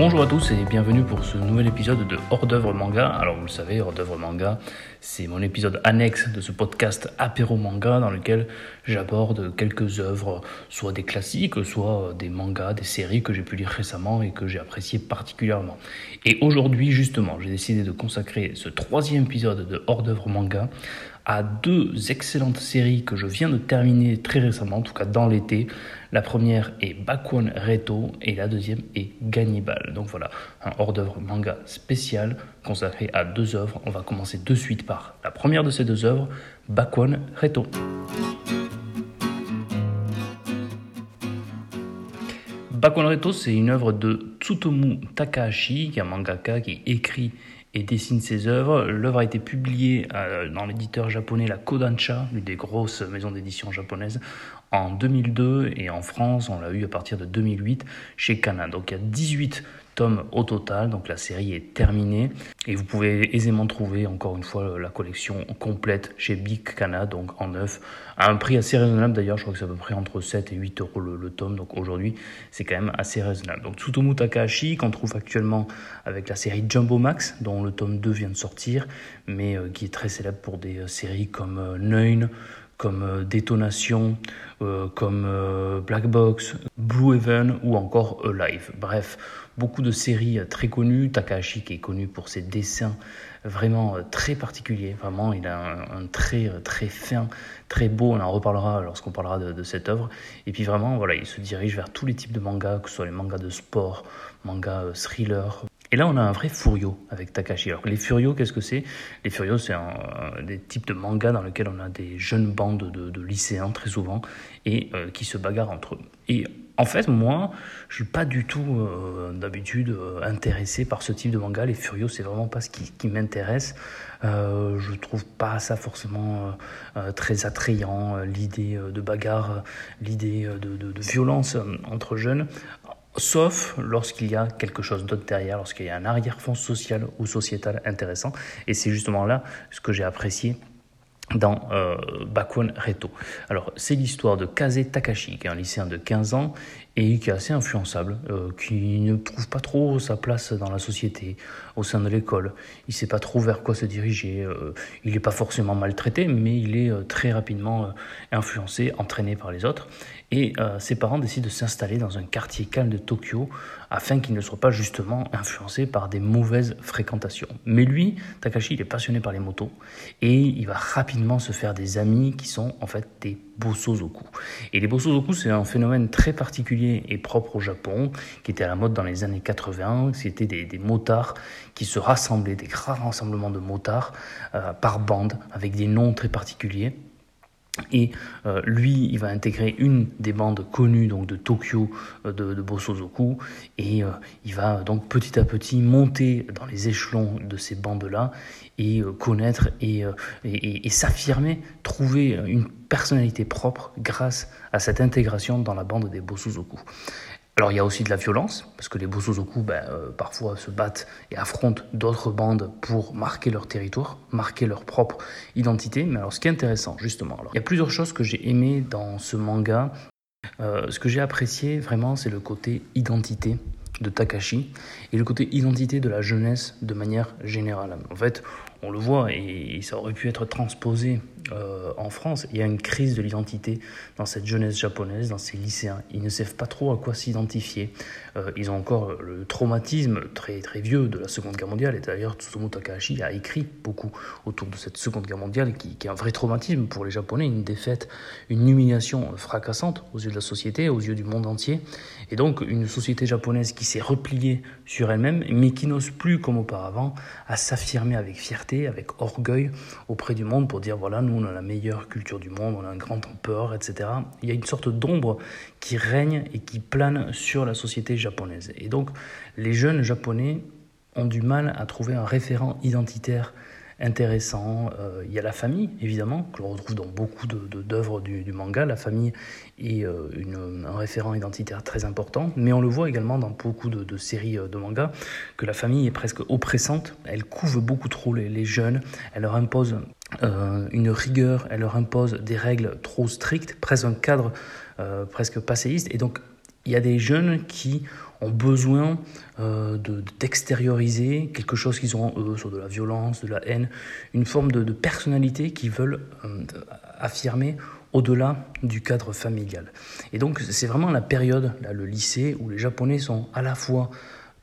Bonjour à tous et bienvenue pour ce nouvel épisode de Hors d'œuvre manga. Alors vous le savez, Hors d'œuvre manga, c'est mon épisode annexe de ce podcast apéro manga dans lequel j'aborde quelques œuvres, soit des classiques, soit des mangas, des séries que j'ai pu lire récemment et que j'ai apprécié particulièrement. Et aujourd'hui justement, j'ai décidé de consacrer ce troisième épisode de Hors d'œuvre manga à deux excellentes séries que je viens de terminer très récemment, en tout cas dans l'été. La première est Bakwan Reto et la deuxième est Gannibal. Donc voilà, un hors-d'œuvre manga spécial consacré à deux œuvres. On va commencer de suite par la première de ces deux œuvres, Bakwan Reto. Bakwan Reto, c'est une œuvre de Tsutomu Takahashi, qui est un mangaka qui écrit et dessine ses œuvres. L'œuvre a été publiée euh, dans l'éditeur japonais la Kodansha, l'une des grosses maisons d'édition japonaises, en 2002 et en France, on l'a eu à partir de 2008 chez Kana. Donc il y a 18 tomes au total, donc la série est terminée. Et vous pouvez aisément trouver encore une fois la collection complète chez Big Kana, donc en neuf, à un prix assez raisonnable d'ailleurs, je crois que c'est à peu près entre 7 et 8 euros le, tome, donc aujourd'hui c'est quand même assez raisonnable. Donc Tsutomu Takahashi qu'on trouve actuellement avec la série Jumbo Max, dont le tome 2 vient de sortir, mais euh, qui est très célèbre pour des euh, séries comme euh, Neun, comme euh, Détonation, euh, comme euh, Black Box, Blue Heaven ou encore Alive. Bref, beaucoup de séries très connues. Takahashi qui est connu pour ses dessins vraiment très particuliers. Vraiment, il a un, trait très fin, très beau. On en reparlera lorsqu'on parlera de, de, cette œuvre. Et puis vraiment, voilà, il se dirige vers tous les types de mangas, que ce soit les mangas de sport, mangas thriller, et là, on a un vrai Furio avec Takashi. Alors, les Furios, qu'est-ce que c'est? Les Furios, c'est des types de mangas dans lesquels on a des jeunes bandes de, lycéens, très souvent, et euh, qui se bagarrent entre eux. Et en fait, moi, je suis pas du tout euh, d'habitude euh, intéressé par ce type de manga. Les Furios, c'est vraiment pas ce qui, m'intéresse. Euh, je trouve pas ça forcément très attrayant, l'idée de bagarre, l'idée de, violence entre jeunes sauf lorsqu'il y a quelque chose d'autre derrière, lorsqu'il y a un arrière-fond social ou sociétal intéressant. Et c'est justement là ce que j'ai apprécié dans euh, Bakwan Reto. Alors, c'est l'histoire de Kaze Takashi, qui est un lycéen de 15 ans et qui est assez influençable, euh, qui ne trouve pas trop sa place dans la société, au sein de l'école. Il ne sait pas trop vers quoi se diriger. Euh, il n'est pas forcément maltraité, mais il est euh, très rapidement influencé, entraîné par les autres. Et ses parents décident de s'installer dans un quartier calme de Tokyo afin qu'il ne soit pas justement influencé par des mauvaises fréquentations. Mais lui, Takashi, il est passionné par les motos et il va rapidement se faire des amis qui sont en fait des Bosozoku. Et les Bosozoku, c'est un phénomène très particulier et propre au Japon, qui était à la mode dans les années 80. C'était des, des motards qui se rassemblaient, des grands rassemblements de motards euh, par bande, avec des noms très particuliers. Et euh, lui, il va intégrer une des bandes connues donc de Tokyo euh, de, de, Bosozoku, et il va donc petit à petit monter dans les échelons de ces bandes-là et euh, connaître et, euh, et, et s'affirmer, trouver une personnalité propre grâce à cette intégration dans la bande des Bosozoku. Alors il y a aussi de la violence, parce que les Bosozoku ben, euh, parfois se battent et affrontent d'autres bandes pour marquer leur territoire, marquer leur propre identité. Mais alors ce qui est intéressant justement, alors, il y a plusieurs choses que j'ai aimées dans ce manga. Ce que j'ai apprécié vraiment c'est le côté identité de Takashi et le côté identité de la jeunesse de manière générale. En fait, on le voit et ça aurait pu être transposé euh, en France. Il y a une crise de l'identité dans cette jeunesse japonaise, dans ces lycéens. Ils ne savent pas trop à quoi s'identifier. Euh, ils ont encore le traumatisme très très vieux de la Seconde Guerre mondiale. Et d'ailleurs, Tsutomu Takahashi a écrit beaucoup autour de cette Seconde Guerre mondiale, qui, qui, est un vrai traumatisme pour les Japonais, une défaite, une humiliation fracassante aux yeux de la société, aux yeux du monde entier. Et donc, une société japonaise qui s'est repliée sur elle-même, mais qui n'ose plus, comme auparavant, à s'affirmer avec fierté, avec orgueil auprès du monde pour dire voilà, nous on a la meilleure culture du monde, on a un grand empereur, etc. Il y a une sorte d'ombre qui règne et qui plane sur la société japonaise. Et donc, les jeunes japonais ont du mal à trouver un référent identitaire intéressant. Euh, il y a la famille, évidemment, que l'on retrouve dans beaucoup d'œuvres de, du, du, manga. La famille est euh, un référent identitaire très important, mais on le voit également dans beaucoup de, de, séries euh, de manga, que la famille est presque oppressante. Elle couve beaucoup trop les, jeunes, elle leur impose une rigueur, elle leur impose des règles trop strictes, presque un cadre presque passéiste, et donc Il y a des jeunes qui ont besoin euh, d'extérioriser quelque chose qu'ils ont en eux, soit de la violence, de la haine, une forme de, personnalité qu'ils veulent euh, affirmer au-delà du cadre familial. Et donc c'est vraiment la période, là, le lycée, où les Japonais sont à la fois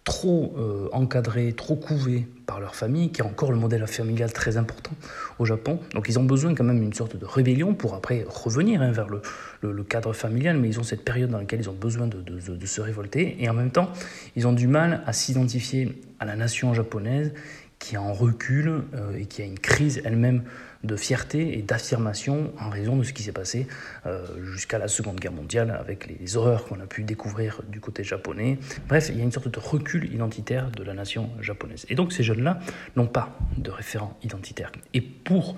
trop euh, encadrés, trop couvés par leur famille, qui est encore le modèle familial très important au Japon. Donc ils ont besoin quand même d'une sorte de rébellion pour après revenir hein, vers le, cadre familial, mais ils ont cette période dans laquelle ils ont besoin de se révolter, et en même temps, ils ont du mal à s'identifier à la nation japonaise qui est en recul euh, et qui a une crise elle-même de fierté et d'affirmation en raison de ce qui s'est passé euh, jusqu'à la Seconde Guerre mondiale avec les horreurs qu'on a pu découvrir du côté japonais. Bref, il y a une sorte de recul identitaire de la nation japonaise. Et donc ces jeunes-là n'ont pas de référent identitaire. Et pour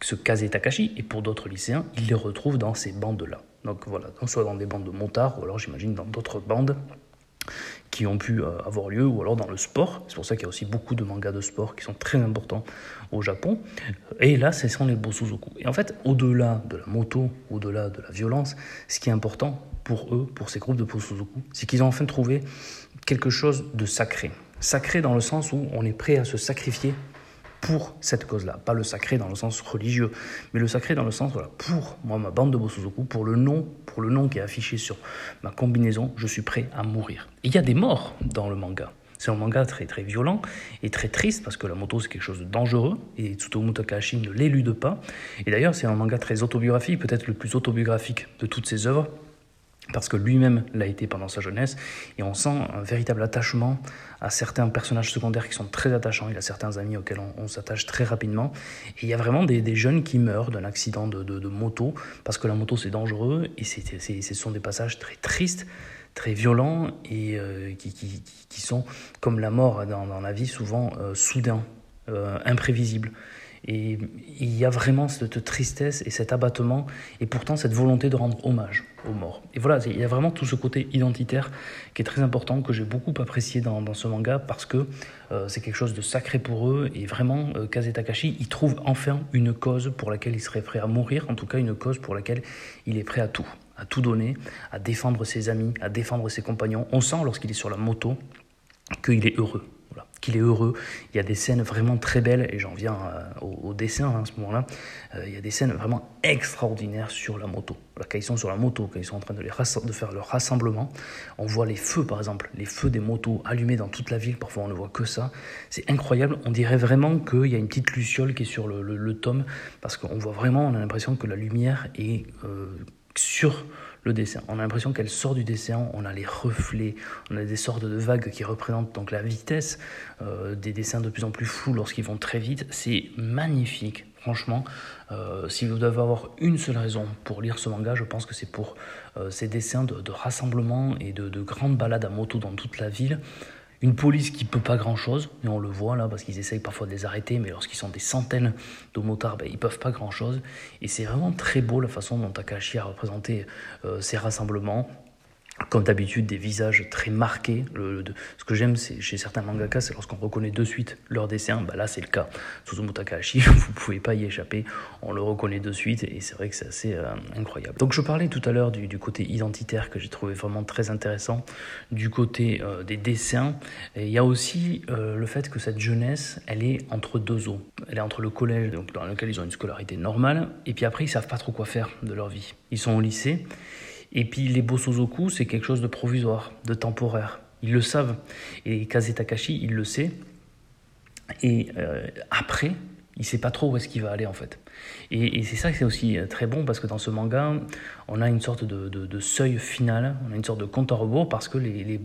ce Kaze Takashi et pour d'autres lycéens, ils les retrouvent dans ces bandes-là. Donc voilà, soit dans des bandes de motards ou alors j'imagine dans d'autres bandes qui ont pu euh, avoir lieu, ou alors dans le sport. C'est pour ça qu'il y a aussi beaucoup de mangas de sport qui sont très importants au Japon. Et là, ce sont les Bosuzoku. Et en fait, au-delà de la moto, au-delà de la violence, ce qui est important pour eux, pour ces groupes de Bosuzoku, c'est qu'ils ont enfin trouvé quelque chose de sacré. Sacré dans le sens où on est prêt à se sacrifier pour cette cause-là. Pas le sacré dans le sens religieux, mais le sacré dans le sens, pour moi, ma bande de Bosuzoku, pour le nom, pour le nom qui est affiché sur ma combinaison, je suis prêt à mourir. il y a des morts dans le manga. C'est un manga très très violent et très triste parce que la moto c'est quelque chose de dangereux et Tsutomu Takahashi ne l'élude pas. Et d'ailleurs c'est un manga très autobiographique, peut-être le plus autobiographique de toutes ses œuvres parce que lui-même l'a été pendant sa jeunesse, et on sent un véritable attachement à certains personnages secondaires qui sont très attachants, il a certains amis auxquels on, s'attache très rapidement, et il y a vraiment des, jeunes qui meurent d'un accident de, moto, parce que la moto c'est dangereux, et ce sont des passages très tristes, très violents, et euh, qui, sont, comme la mort dans, la vie, souvent euh, soudains, euh, imprévisibles. Et il y a vraiment cette tristesse et cet abattement, et pourtant cette volonté de rendre hommage aux morts. Et voilà, il y a vraiment tout ce côté identitaire qui est très important, que j'ai beaucoup apprécié dans, ce manga, parce que euh, c'est quelque chose de sacré pour eux, et vraiment, euh, Kaze il trouve enfin une cause pour laquelle il serait prêt à mourir, en tout cas une cause pour laquelle il est prêt à tout, à tout donner, à défendre ses amis, à défendre ses compagnons. On sent lorsqu'il est sur la moto qu'il est heureux qu'il est heureux. Il y a des scènes vraiment très belles, et j'en viens euh, au, dessin hein, à ce moment-là. Euh, il y a des scènes vraiment extraordinaires sur la moto. Là, quand ils sont sur la moto, quand ils sont en train de, faire leur rassemblement, on voit les feux, par exemple, les feux des motos allumés dans toute la ville. Parfois, on ne voit que ça. C'est incroyable. On dirait vraiment qu'il y a une petite luciole qui est sur le, tome, parce qu'on voit vraiment, on a l'impression que la lumière est euh, sur dessin. On a l'impression qu'elle sort du dessin, on a les reflets, on a des sortes de vagues qui représentent donc la vitesse, euh, des dessins de plus en plus flous lorsqu'ils vont très vite. C'est magnifique, franchement. Euh, si vous devez avoir une seule raison pour lire ce manga, je pense que c'est pour euh, ces dessins de, rassemblement et de, de grandes balades à moto dans toute la ville. Une police qui peut pas grand-chose, et on le voit là, parce qu'ils essayent parfois de les arrêter, mais lorsqu'ils sont des centaines de motards, ben, ils peuvent pas grand-chose. Et c'est vraiment très beau la façon dont Takashi a représenté euh, ces rassemblements comme d'habitude, des visages très marqués. Ce que j'aime chez certains mangaka, c'est lorsqu'on reconnaît de suite leur dessin. Bah là, c'est le cas. Suzumu Takahashi, vous pouvez pas y échapper. On le reconnaît de suite et c'est vrai que c'est assez euh, incroyable. Donc, je parlais tout à l'heure du, côté identitaire que j'ai trouvé vraiment très intéressant, du côté euh, des dessins. Il y a aussi euh, le fait que cette jeunesse, elle est entre deux eaux. Elle est entre le collège, dans lequel ils ont une scolarité normale, et puis après, ils savent pas trop quoi faire de leur vie. Ils sont au lycée. Et puis les Bosozoku, c'est quelque chose de provisoire, de temporaire. Ils le savent. Et Kaze Takashi, il le sait. Et euh, après, il sait pas trop où est-ce qu'il va aller en fait. Et, c'est ça que c'est aussi euh, très bon parce que dans ce manga, on a une sorte de, seuil final, on a une sorte de compte à rebours parce que les, les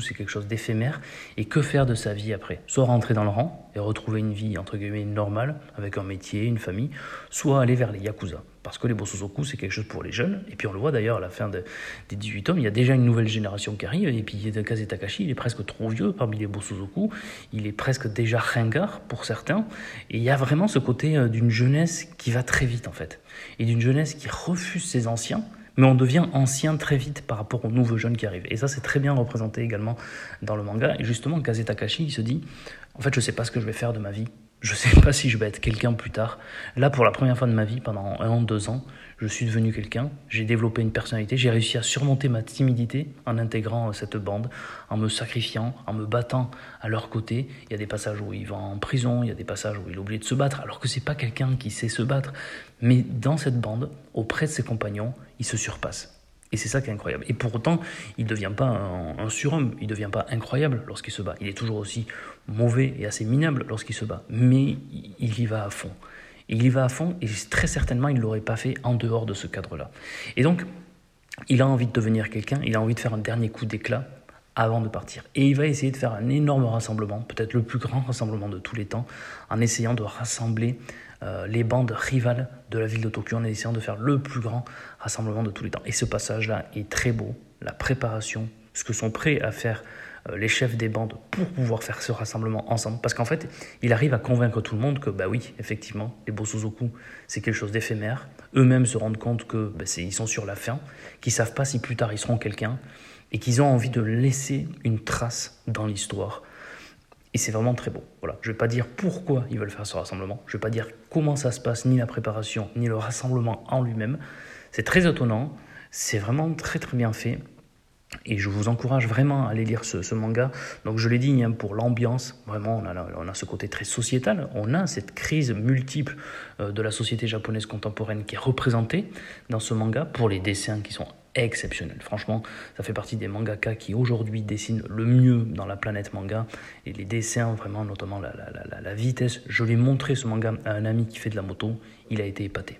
c'est quelque chose d'éphémère. Et que faire de sa vie après? Soit rentrer dans le rang et retrouver une vie entre guillemets normale avec un métier, une famille, soit aller vers les Yakuza parce que les Bosozoku, c'est quelque chose pour les jeunes. Et puis on le voit d'ailleurs à la fin des 18 tomes, il y a déjà une nouvelle génération qui arrive. Et puis Kaze Takashi, il est presque trop vieux parmi les Bosozoku. Il est presque déjà ringard pour certains. Et il y a vraiment ce côté euh, d'une jeunesse qui va très vite en fait. Et d'une jeunesse qui refuse ses anciens. Mais on devient ancien très vite par rapport aux nouveaux jeunes qui arrivent. Et ça, c'est très bien représenté également dans le manga. Et justement, Kaze Takashi, il se dit En fait, je ne sais pas ce que je vais faire de ma vie je ne sais pas si je vais être quelqu'un plus tard. Là, pour la première fois de ma vie, pendant un an, deux ans, je suis devenu quelqu'un, j'ai développé une personnalité, j'ai réussi à surmonter ma timidité en intégrant cette bande, en me sacrifiant, en me battant à leur côté. Il y a des passages où il va en prison, il y a des passages où il est obligé de se battre, alors que c'est pas quelqu'un qui sait se battre. Mais dans cette bande, auprès de ses compagnons, il se surpasse. Et c'est ça qui est incroyable. Et pour autant, il ne devient pas un, surhomme, il ne devient pas incroyable lorsqu'il se bat. Il est toujours aussi mauvais et assez minable lorsqu'il se bat. Mais il y va à fond. Il y va à fond et très certainement il ne l'aurait pas fait en dehors de ce cadre-là. Et donc, il a envie de devenir quelqu'un, il a envie de faire un dernier coup d'éclat avant de partir. Et il va essayer de faire un énorme rassemblement, peut-être le plus grand rassemblement de tous les temps, en essayant de rassembler euh, les bandes rivales de la ville de Tokyo, en essayant de faire le plus grand rassemblement de tous les temps. Et ce passage-là est très beau, la préparation, ce que sont prêts à faire euh, les chefs des bandes pour pouvoir faire ce rassemblement ensemble. Parce qu'en fait, il arrive à convaincre tout le monde que, bah oui, effectivement, les Bosozoku, c'est quelque chose d'éphémère. Eux-mêmes se rendent compte que bah, ils sont sur la fin, qu'ils savent pas si plus tard ils seront quelqu'un, et qu'ils ont envie de laisser une trace dans l'histoire. Et c'est vraiment très beau. Voilà. Je ne vais pas dire pourquoi ils veulent faire ce rassemblement. Je ne vais pas dire comment ça se passe, ni la préparation, ni le rassemblement en lui-même. C'est très étonnant. C'est vraiment très très bien fait. Et je vous encourage vraiment à aller lire ce, manga. Donc je l'ai dit, hein, pour l'ambiance, vraiment, on a, on a, ce côté très sociétal. On a cette crise multiple euh, de la société japonaise contemporaine qui est représentée dans ce manga, pour les dessins qui sont exceptionnels. Franchement, ça fait partie des mangaka qui aujourd'hui dessinent le mieux dans la planète manga. Et les dessins, vraiment, notamment la, la, la vitesse. Je l'ai montré ce manga à un ami qui fait de la moto. Il a été épaté.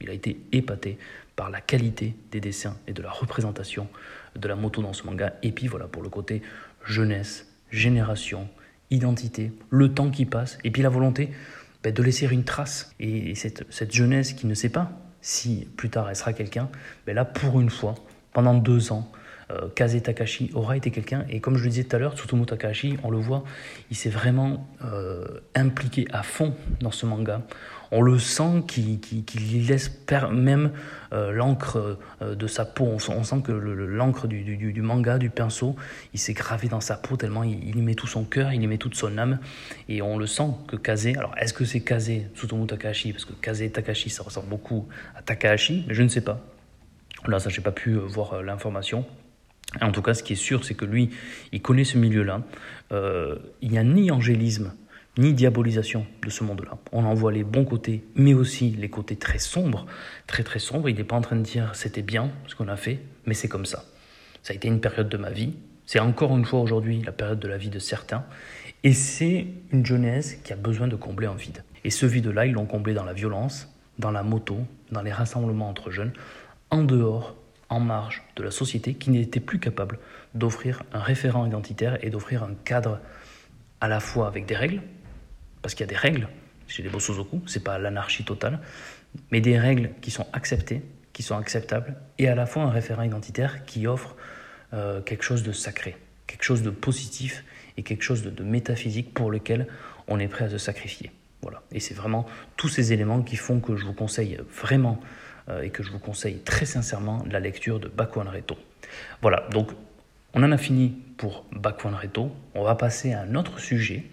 Il a été épaté par la qualité des dessins et de la représentation de la moto dans ce manga. Et puis voilà, pour le côté jeunesse, génération, identité, le temps qui passe, et puis la volonté ben, de laisser une trace. Et cette, cette, jeunesse qui ne sait pas si plus tard elle sera quelqu'un, ben là, pour une fois, pendant deux ans, euh, Kaze Takashi aura été quelqu'un. Et comme je le disais tout à l'heure, Tsutomu Takashi, on le voit, il s'est vraiment euh, impliqué à fond dans ce manga. On le sent qu'il laisse même euh, l'encre de sa peau. On, sent que l'encre du, manga, du pinceau, il s'est gravé dans sa peau tellement il, y met tout son cœur, il y met toute son âme. Et on le sent que Kaze, alors est-ce que c'est Kaze Tsutomu Takashi Parce que Kaze Takashi, ça ressemble beaucoup à Takahashi, mais je ne sais pas. Là, ça, j'ai pas pu voir l'information. En tout cas, ce qui est sûr, c'est que lui, il connaît ce milieu-là. Euh, il n'y a ni angélisme, ni diabolisation de ce monde-là. On en voit les bons côtés, mais aussi les côtés très sombres, très très sombres. Il n'est pas en train de dire c'était bien ce qu'on a fait, mais c'est comme ça. Ça a été une période de ma vie. C'est encore une fois aujourd'hui la période de la vie de certains. Et c'est une jeunesse qui a besoin de combler un vide. Et ce vide-là, ils l'ont comblé dans la violence, dans la moto, dans les rassemblements entre jeunes, en dehors en marge de la société qui n'était plus capable d'offrir un référent identitaire et d'offrir un cadre à la fois avec des règles, parce qu'il y a des règles chez les Bosozoku, c'est pas l'anarchie totale, mais des règles qui sont acceptées, qui sont acceptables, et à la fois un référent identitaire qui offre euh, quelque chose de sacré, quelque chose de positif et quelque chose de, de métaphysique pour lequel on est prêt à se sacrifier. Voilà. Et c'est vraiment tous ces éléments qui font que je vous conseille vraiment et que je vous conseille très sincèrement la lecture de Bakuan Reto. Voilà, donc on en a fini pour Bakuan Reto. On va passer à un autre sujet,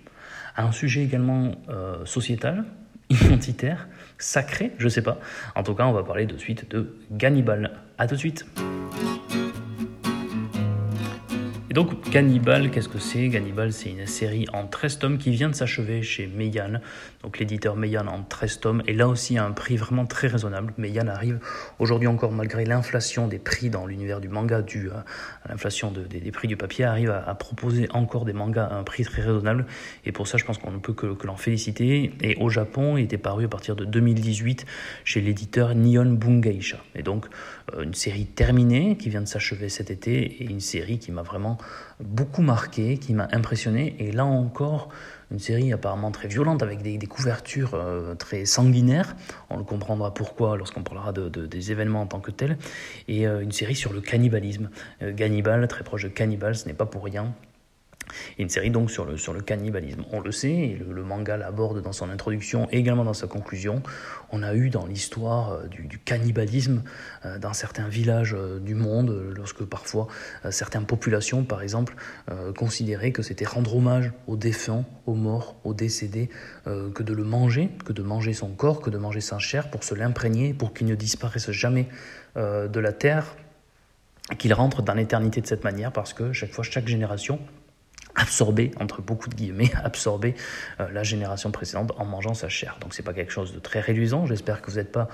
à un sujet également euh, sociétal, identitaire, sacré, je sais pas. En tout cas, on va parler de suite de Gannibal. A tout de suite. Donc, Gannibal, qu'est-ce que c'est? Gannibal, c'est une série en 13 tomes qui vient de s'achever chez Meian, donc l'éditeur Meian en 13 tomes, et là aussi à un prix vraiment très raisonnable. Meian arrive aujourd'hui encore, malgré l'inflation des prix dans l'univers du manga, dû à, l'inflation des, prix du papier, arrive à, proposer encore des mangas à un prix très raisonnable, et pour ça, je pense qu'on ne peut que, l'en féliciter. Et au Japon, il était paru à partir de 2018 chez l'éditeur Nihon Bungeisha. Et donc, euh, une série terminée qui vient de s'achever cet été, et une série qui m'a vraiment beaucoup marqué, qui m'a impressionné. Et là encore, une série apparemment très violente avec des, couvertures euh, très sanguinaires. On le comprendra pourquoi lorsqu'on parlera de, des événements en tant que tels. Et euh, une série sur le cannibalisme. Euh, Gannibal, très proche de cannibal, ce n'est pas pour rien. Une série donc sur le, sur le cannibalisme. On le sait, et le, manga l'aborde dans son introduction et également dans sa conclusion. On a eu dans l'histoire euh, du, cannibalisme euh, dans certains villages euh, du monde, lorsque parfois certaines populations, par exemple, considéraient que c'était rendre hommage aux défunts, aux morts, aux décédés, que de le manger, que de manger son corps, que de manger sa chair pour se l'imprégner, pour qu'il ne disparaisse jamais de la terre, qu'il rentre dans l'éternité de cette manière, parce que chaque fois, chaque génération absorber, entre beaucoup de guillemets, absorber euh, la génération précédente en mangeant sa chair. Donc c'est pas quelque chose de très réduisant. J'espère que vous n'êtes pas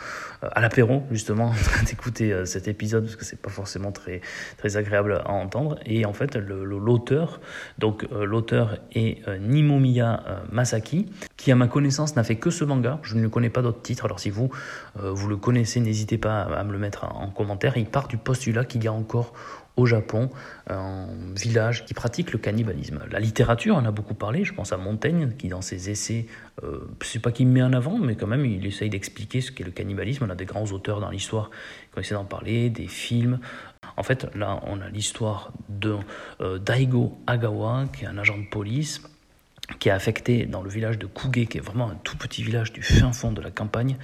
euh, à l'apéro justement d'écouter euh, cet épisode parce que c'est pas forcément très très agréable à entendre. Et en fait l'auteur, donc l'auteur est Nimomiya Masaki, qui à ma connaissance n'a fait que ce manga. Je ne connais pas d'autres titres. Alors si vous vous le connaissez, n'hésitez pas à me le mettre en commentaire. Il part du postulat qu'il y a encore au Japon, un village qui pratique le cannibalisme. La littérature en a beaucoup parlé, je pense à Montaigne, qui dans ses essais, euh, c'est pas qu'il met en avant, mais quand même il essaye d'expliquer ce qu'est le cannibalisme. On a des grands auteurs dans l'histoire qui ont essayé d'en parler, des films. En fait, là, on a l'histoire de euh, Daigo Agawa, qui est un agent de police, qui est affecté dans le village de Kuge, qui est vraiment un tout petit village du fin fond de la campagne,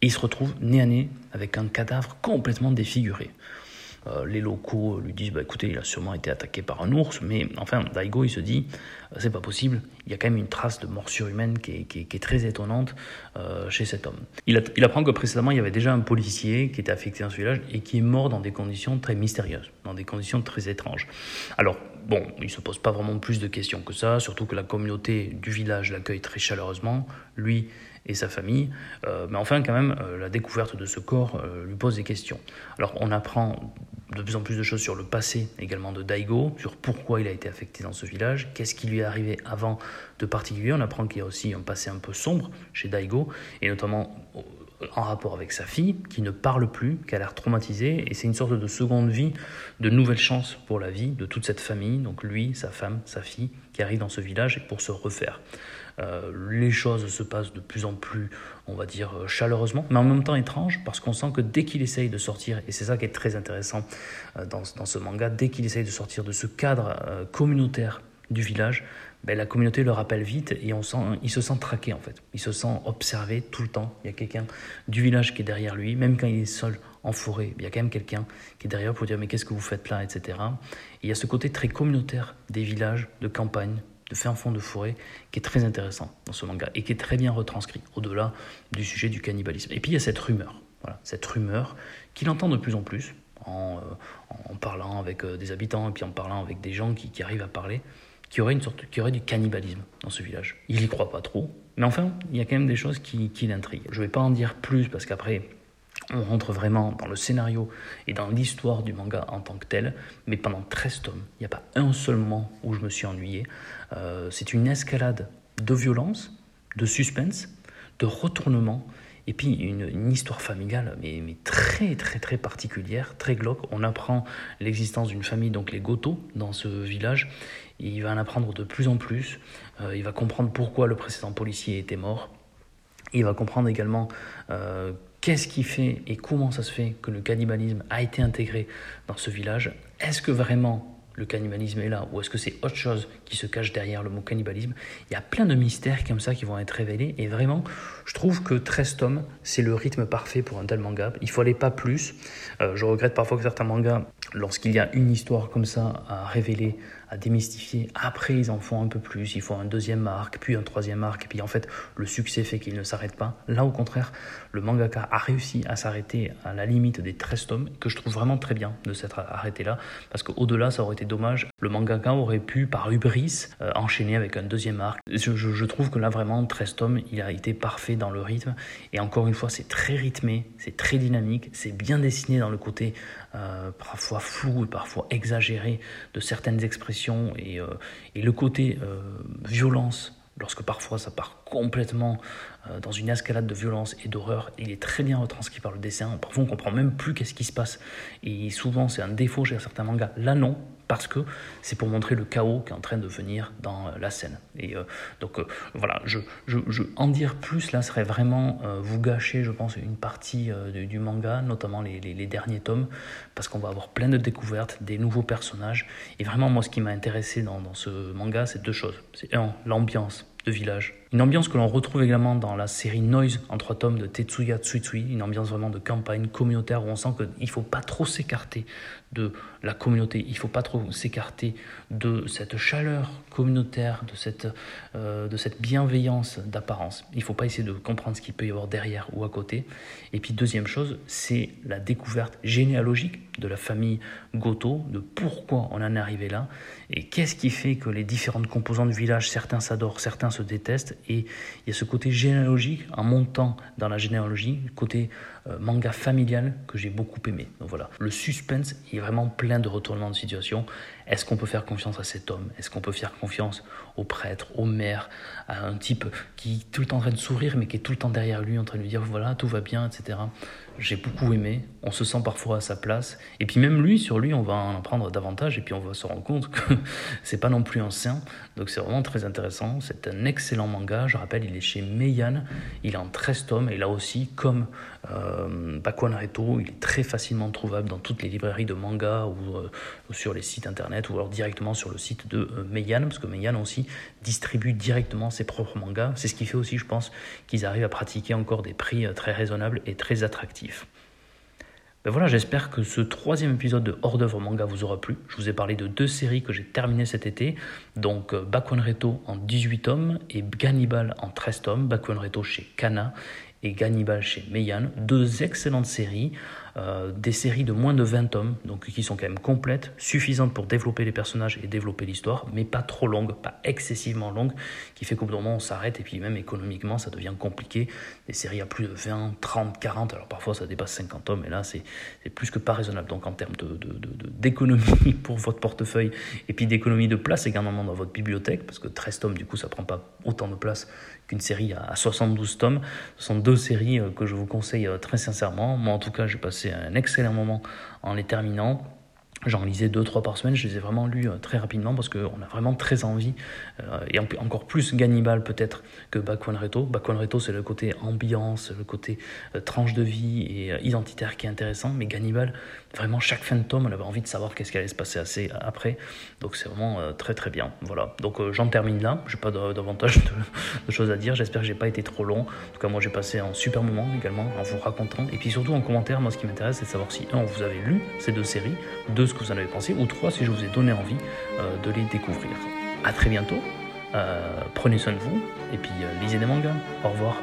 et il se retrouve nez à nez avec un cadavre complètement défiguré. Euh, les locaux lui disent bah, écoutez, il a sûrement été attaqué par un ours, mais enfin, Daigo, il se dit euh, c'est pas possible, il y a quand même une trace de morsure humaine qui est, très étonnante euh, chez cet homme. Il, il, apprend que précédemment, il y avait déjà un policier qui était affecté dans ce village et qui est mort dans des conditions très mystérieuses, dans des conditions très étranges. Alors, bon, il se pose pas vraiment plus de questions que ça, surtout que la communauté du village l'accueille très chaleureusement. Lui, et sa famille. Euh, mais enfin, quand même, euh, la découverte de ce corps euh, lui pose des questions. Alors, on apprend de plus en plus de choses sur le passé également de Daigo, sur pourquoi il a été affecté dans ce village, qu'est-ce qui lui est arrivé avant de particulier. On apprend qu'il y a aussi un passé un peu sombre chez Daigo, et notamment en rapport avec sa fille, qui ne parle plus, qui a l'air traumatisée, et c'est une sorte de seconde vie, de nouvelle chance pour la vie de toute cette famille, donc lui, sa femme, sa fille, qui arrivent dans ce village pour se refaire. Euh, les choses se passent de plus en plus, on va dire, euh, chaleureusement, mais en même temps étrange, parce qu'on sent que dès qu'il essaye de sortir, et c'est ça qui est très intéressant euh, dans, dans ce manga, dès qu'il essaye de sortir de ce cadre communautaire du village, ben, la communauté le rappelle vite et on sent, il se sent traqué en fait. Il se sent observé tout le temps. Il y a quelqu'un du village qui est derrière lui, même quand il est seul en forêt, il y a quand même quelqu'un qui est derrière pour dire mais qu'est-ce que vous faites là, etc. il y a ce côté très communautaire des villages, de campagne, de fin fond de forêt, qui est très intéressant dans ce manga et qui est très bien retranscrit au-delà du sujet du cannibalisme. Et puis il y a cette rumeur, voilà, cette rumeur qu'il entend de plus en plus en, euh, parlant avec euh, des habitants et puis en parlant avec des gens qui, arrivent à parler, qu'il y aurait une sorte, qu'il y aurait du cannibalisme dans ce village. Il y croit pas trop, mais enfin, il y a quand même des choses qui, l'intriguent. Je vais pas en dire plus parce qu'après, on rentre vraiment dans le scénario et dans l'histoire du manga en tant que tel, mais pendant 13 tomes, il n'y a pas un seul moment où je me suis ennuyé. Euh, c'est une escalade de violence, de suspense, de retournement, et puis une, histoire familiale, mais, mais, très très très particulière, très glauque. On apprend l'existence d'une famille, donc les Goto, dans ce village, il va en apprendre de plus en plus. Euh, il va comprendre pourquoi le précédent policier était mort. Il va comprendre également euh, Qu'est-ce qui fait et comment ça se fait que le cannibalisme a été intégré dans ce village Est-ce que vraiment le cannibalisme est là ou est-ce que c'est autre chose qui se cache derrière le mot cannibalisme? Il y a plein de mystères comme ça qui vont être révélés et vraiment, je trouve que 13 tomes, c'est le rythme parfait pour un tel manga. Il faut aller pas plus. Euh, je regrette parfois que certains mangas, lorsqu'il y a une histoire comme ça à révéler, à démystifier. Après, ils en font un peu plus. Ils font un deuxième arc, puis un troisième arc. Et puis en fait, le succès fait qu'ils ne s'arrêtent pas. Là, au contraire, le mangaka a réussi à s'arrêter à la limite des 13 tomes, que je trouve vraiment très bien de s'être arrêté là. Parce qu'au-delà, ça aurait été dommage. Le mangaka aurait pu, par hubris, euh, enchaîner avec un deuxième arc. Je, trouve que là, vraiment, 13 tomes, il a été parfait dans le rythme. Et encore une fois, c'est très rythmé, c'est très dynamique, c'est bien dessiné dans le côté euh, parfois flou et parfois exagéré de certaines expressions et, euh, le côté violence lorsque parfois ça part complètement dans une escalade de violence et d'horreur. Il est très bien retranscrit par le dessin. Parfois, on comprend même plus qu'est-ce qui se passe. Et souvent, c'est un défaut chez certains mangas. Là, non, parce que c'est pour montrer le chaos qui est en train de venir dans euh, la scène. Et euh, donc voilà, je, je, en dire plus là serait vraiment vous gâcher, je pense, une partie du, manga, notamment les, les, derniers tomes, parce qu'on va avoir plein de découvertes, des nouveaux personnages. Et vraiment, moi, ce qui m'a intéressé dans, dans ce manga, c'est deux choses. C'est un, l'ambiance de village une ambiance que l'on retrouve également dans la série Noise en trois tomes de Tetsuya Tsuitsui, une ambiance vraiment de campagne communautaire où on sent qu'il ne faut pas trop s'écarter de la communauté, il ne faut pas trop s'écarter de cette chaleur communautaire, de cette, euh, de cette bienveillance d'apparence. Il ne faut pas essayer de comprendre ce qu'il peut y avoir derrière ou à côté. Et puis deuxième chose, c'est la découverte généalogique de la famille Goto, de pourquoi on en est arrivé là, et qu'est-ce qui fait que les différentes composantes du village, certains s'adorent, certains se détestent, et il y a ce côté généalogique, en montant dans la généalogie, côté euh, manga familial que j'ai beaucoup aimé. Donc voilà, le suspense est vraiment plein de retournements de situation. Est-ce qu'on peut faire confiance à cet homme? Est-ce qu'on peut faire confiance au prêtre, au maire, à un type qui est tout le temps en train de sourire, mais qui est tout le temps derrière lui, en train de lui dire voilà, tout va bien, etc. J'ai beaucoup aimé. On se sent parfois à sa place. Et puis même lui, sur lui, on va en apprendre davantage, et puis on va se rendre compte que c'est pas non plus saint. Donc c'est vraiment très intéressant. C'est un excellent manga. Je rappelle, il est chez Meian. Il est en 13 tomes, et là aussi, comme euh, il est très facilement trouvable dans toutes les librairies de manga ou, euh, sur les sites internet, ou alors directement sur le site de euh, Meian, parce que Meian aussi distribue directement ses propres mangas. C'est ce qui fait aussi, je pense, qu'ils arrivent à pratiquer encore des prix euh, très raisonnables et très attractifs. Ben voilà, j'espère que ce troisième épisode de Hors d'œuvre manga vous aura plu. Je vous ai parlé de deux séries que j'ai terminées cet été, donc euh, Bakuan Reto en 18 tomes et Gannibal en 13 tomes, Bakuan Reto chez Kana et Gannibal chez Meian, deux excellentes séries euh, des séries de moins de 20 tomes, donc qui sont quand même complètes, suffisantes pour développer les personnages et développer l'histoire, mais pas trop longues, pas excessivement longues, qui fait qu'au bout d'un moment on s'arrête et puis même économiquement ça devient compliqué. Des séries à plus de 20, 30, 40, alors parfois ça dépasse 50 tomes, et là c'est plus que pas raisonnable. Donc en termes d'économie de, pour votre portefeuille et puis d'économie de place également dans votre bibliothèque, parce que 13 tomes du coup ça prend pas autant de place qu'une série à 72 tomes. Ce sont deux séries euh, que je vous conseille euh, très sincèrement. Moi en tout cas j'ai passé un excellent moment en les terminant. J'en lisais deux, trois par semaine, je les ai vraiment lus euh, très rapidement parce qu'on a vraiment très envie, et encore plus Gannibal peut-être que Bakuan Reto. Reto, c'est le côté ambiance, le côté tranche de vie et identitaire qui est intéressant, mais Gannibal, vraiment chaque fin de tome, on avait envie de savoir qu'est-ce qui allait se passer assez après, donc c'est vraiment très très bien. Voilà, donc j'en termine là, j'ai pas davantage de, choses à dire, j'espère que j'ai pas été trop long. En tout cas, moi j'ai passé un super moment également en vous racontant, et puis surtout en commentaire, moi ce qui m'intéresse, c'est de savoir si, un, vous avez lu ces deux séries, deux, ce que vous en avez pensé, ou trois, si je vous ai donné envie euh, de les découvrir. A très bientôt, euh, prenez soin de vous, et puis euh, lisez des mangas. Au revoir.